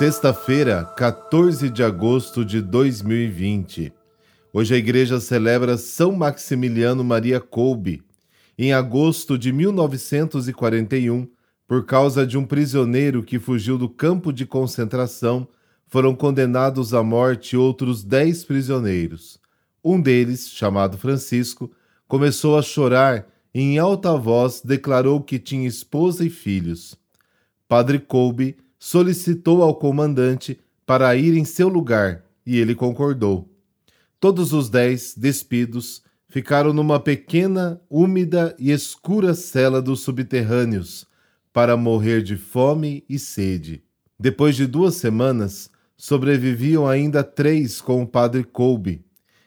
Sexta-feira, 14 de agosto de 2020. Hoje a igreja celebra São Maximiliano Maria Kolbe. Em agosto de 1941, por causa de um prisioneiro que fugiu do campo de concentração, foram condenados à morte outros dez prisioneiros. Um deles, chamado Francisco, começou a chorar e, em alta voz, declarou que tinha esposa e filhos. Padre Kolbe solicitou ao comandante para ir em seu lugar e ele concordou. Todos os dez, despidos, ficaram numa pequena, úmida e escura cela dos subterrâneos para morrer de fome e sede. Depois de duas semanas, sobreviviam ainda três com o padre Kolbe.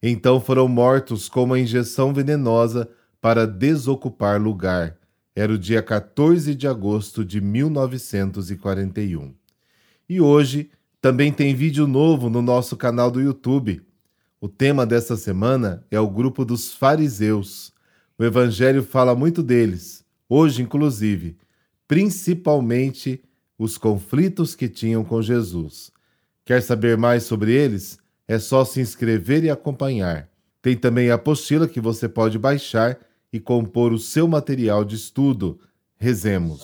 Então foram mortos com uma injeção venenosa para desocupar lugar era o dia 14 de agosto de 1941. E hoje também tem vídeo novo no nosso canal do YouTube. O tema dessa semana é o grupo dos fariseus. O Evangelho fala muito deles, hoje inclusive, principalmente os conflitos que tinham com Jesus. Quer saber mais sobre eles? É só se inscrever e acompanhar. Tem também a apostila que você pode baixar e compor o seu material de estudo. Rezemos.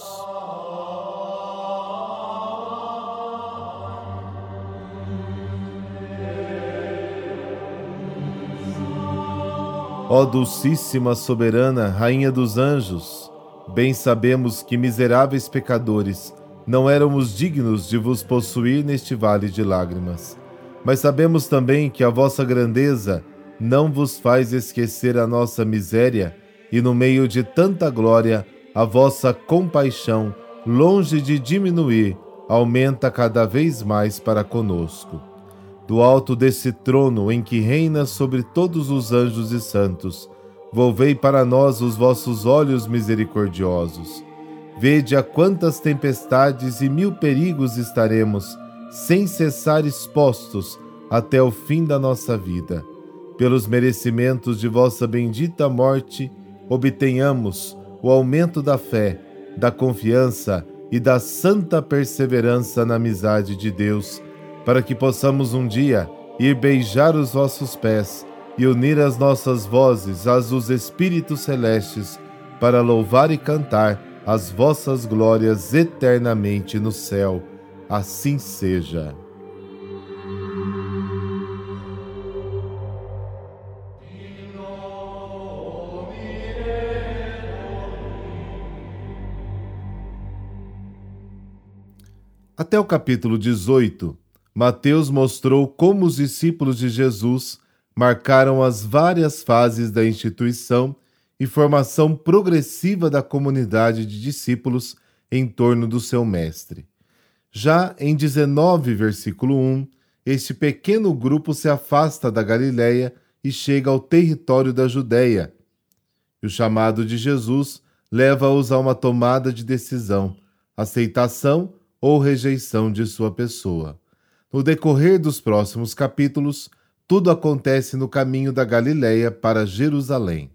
Ó Dulcíssima Soberana, Rainha dos Anjos, bem sabemos que miseráveis pecadores não éramos dignos de vos possuir neste vale de lágrimas. Mas sabemos também que a vossa grandeza não vos faz esquecer a nossa miséria e no meio de tanta glória, a vossa compaixão, longe de diminuir, aumenta cada vez mais para conosco. Do alto desse trono em que reina sobre todos os anjos e santos, volvei para nós os vossos olhos misericordiosos. Vede a quantas tempestades e mil perigos estaremos, sem cessar expostos até o fim da nossa vida. Pelos merecimentos de vossa bendita morte, obtenhamos o aumento da fé, da confiança e da santa perseverança na amizade de Deus, para que possamos um dia ir beijar os vossos pés e unir as nossas vozes às dos Espíritos Celestes, para louvar e cantar as vossas glórias eternamente no céu. Assim seja. Até o capítulo 18, Mateus mostrou como os discípulos de Jesus marcaram as várias fases da instituição e formação progressiva da comunidade de discípulos em torno do seu mestre. Já em 19, versículo 1, este pequeno grupo se afasta da Galiléia e chega ao território da Judéia. E o chamado de Jesus leva-os a uma tomada de decisão, aceitação ou rejeição de sua pessoa. No decorrer dos próximos capítulos, tudo acontece no caminho da Galileia para Jerusalém.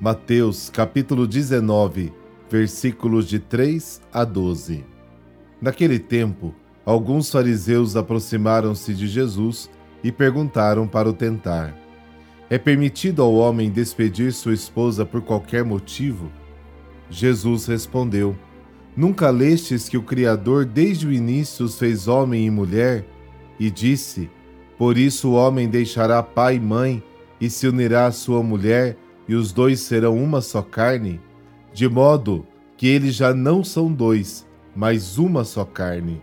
Mateus capítulo 19, versículos de 3 a 12. Naquele tempo, alguns fariseus aproximaram-se de Jesus e perguntaram para o tentar: É permitido ao homem despedir sua esposa por qualquer motivo? Jesus respondeu: Nunca lestes que o Criador desde o início os fez homem e mulher? E disse: Por isso o homem deixará pai e mãe e se unirá à sua mulher, e os dois serão uma só carne? De modo que eles já não são dois, mas uma só carne.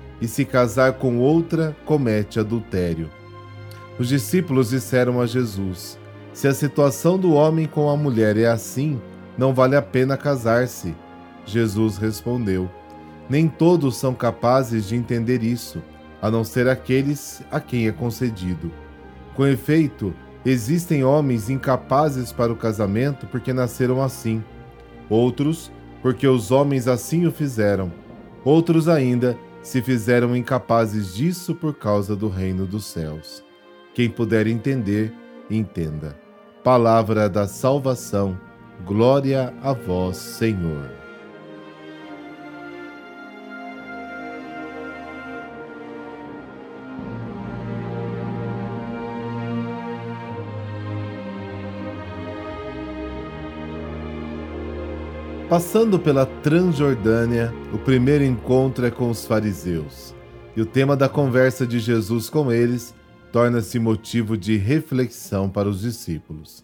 e se casar com outra, comete adultério. Os discípulos disseram a Jesus: Se a situação do homem com a mulher é assim, não vale a pena casar-se. Jesus respondeu: Nem todos são capazes de entender isso, a não ser aqueles a quem é concedido. Com efeito, existem homens incapazes para o casamento porque nasceram assim, outros porque os homens assim o fizeram, outros ainda se fizeram incapazes disso por causa do reino dos céus. Quem puder entender, entenda. Palavra da salvação. Glória a vós, Senhor. Passando pela Transjordânia, o primeiro encontro é com os fariseus. E o tema da conversa de Jesus com eles torna-se motivo de reflexão para os discípulos.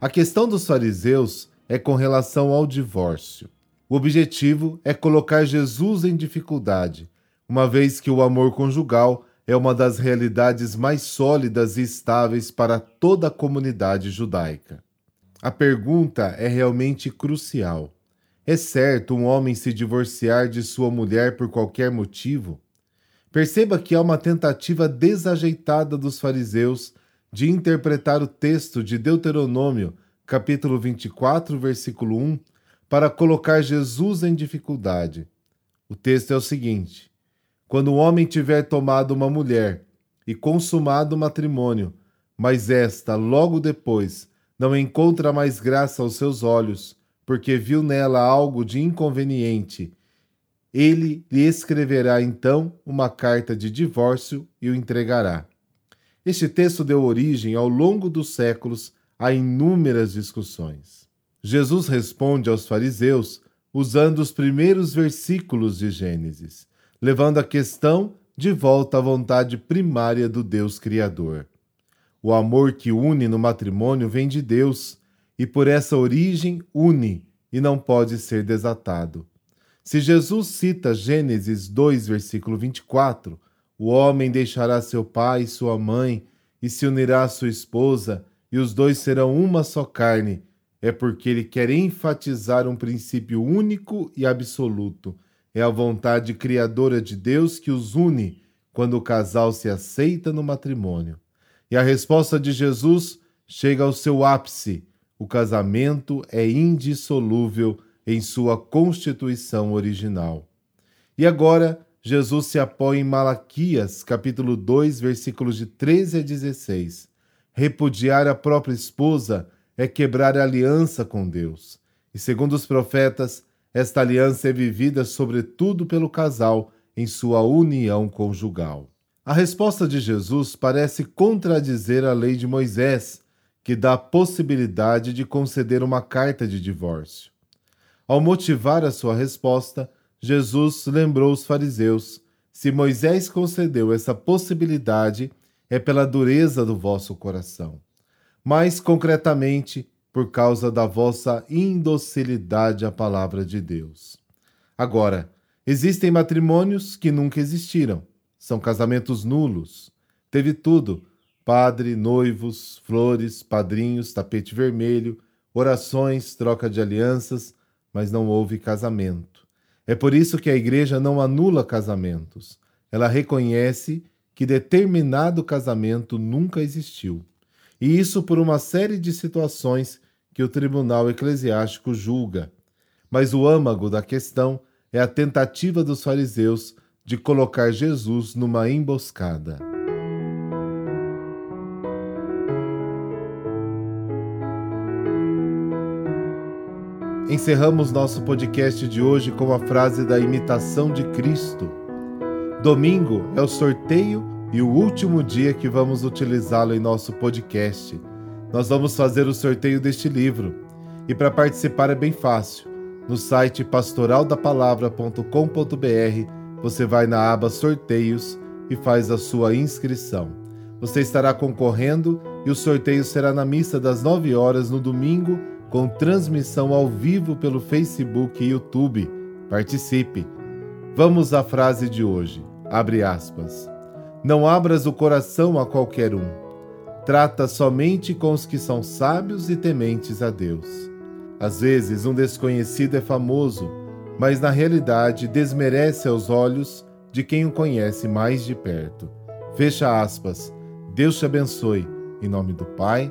A questão dos fariseus é com relação ao divórcio. O objetivo é colocar Jesus em dificuldade, uma vez que o amor conjugal é uma das realidades mais sólidas e estáveis para toda a comunidade judaica. A pergunta é realmente crucial é certo um homem se divorciar de sua mulher por qualquer motivo? Perceba que há uma tentativa desajeitada dos fariseus de interpretar o texto de Deuteronômio, capítulo 24, versículo 1, para colocar Jesus em dificuldade. O texto é o seguinte: Quando o homem tiver tomado uma mulher e consumado o matrimônio, mas esta, logo depois, não encontra mais graça aos seus olhos, porque viu nela algo de inconveniente. Ele lhe escreverá então uma carta de divórcio e o entregará. Este texto deu origem, ao longo dos séculos, a inúmeras discussões. Jesus responde aos fariseus usando os primeiros versículos de Gênesis, levando a questão de volta à vontade primária do Deus Criador. O amor que une no matrimônio vem de Deus e por essa origem une e não pode ser desatado. Se Jesus cita Gênesis 2, versículo 24, o homem deixará seu pai e sua mãe e se unirá à sua esposa, e os dois serão uma só carne, é porque ele quer enfatizar um princípio único e absoluto. É a vontade criadora de Deus que os une quando o casal se aceita no matrimônio. E a resposta de Jesus chega ao seu ápice o casamento é indissolúvel em sua constituição original. E agora, Jesus se apoia em Malaquias, capítulo 2, versículos de 13 a 16. Repudiar a própria esposa é quebrar a aliança com Deus. E segundo os profetas, esta aliança é vivida sobretudo pelo casal em sua união conjugal. A resposta de Jesus parece contradizer a lei de Moisés, que dá a possibilidade de conceder uma carta de divórcio. Ao motivar a sua resposta, Jesus lembrou os fariseus: se Moisés concedeu essa possibilidade, é pela dureza do vosso coração. Mais concretamente, por causa da vossa indocilidade à palavra de Deus. Agora, existem matrimônios que nunca existiram. São casamentos nulos. Teve tudo, padre, noivos, flores, padrinhos, tapete vermelho, orações, troca de alianças, mas não houve casamento. É por isso que a igreja não anula casamentos. Ela reconhece que determinado casamento nunca existiu. E isso por uma série de situações que o tribunal eclesiástico julga. Mas o âmago da questão é a tentativa dos fariseus de colocar Jesus numa emboscada. Encerramos nosso podcast de hoje com a frase da imitação de Cristo. Domingo é o sorteio e o último dia que vamos utilizá-lo em nosso podcast. Nós vamos fazer o sorteio deste livro. E para participar é bem fácil. No site pastoraldapalavra.com.br você vai na aba Sorteios e faz a sua inscrição. Você estará concorrendo e o sorteio será na missa das 9 horas no domingo com transmissão ao vivo pelo Facebook e YouTube. Participe! Vamos à frase de hoje. Abre aspas. Não abras o coração a qualquer um. trata somente com os que são sábios e tementes a Deus. Às vezes, um desconhecido é famoso, mas na realidade desmerece aos olhos de quem o conhece mais de perto. Fecha aspas. Deus te abençoe. Em nome do Pai,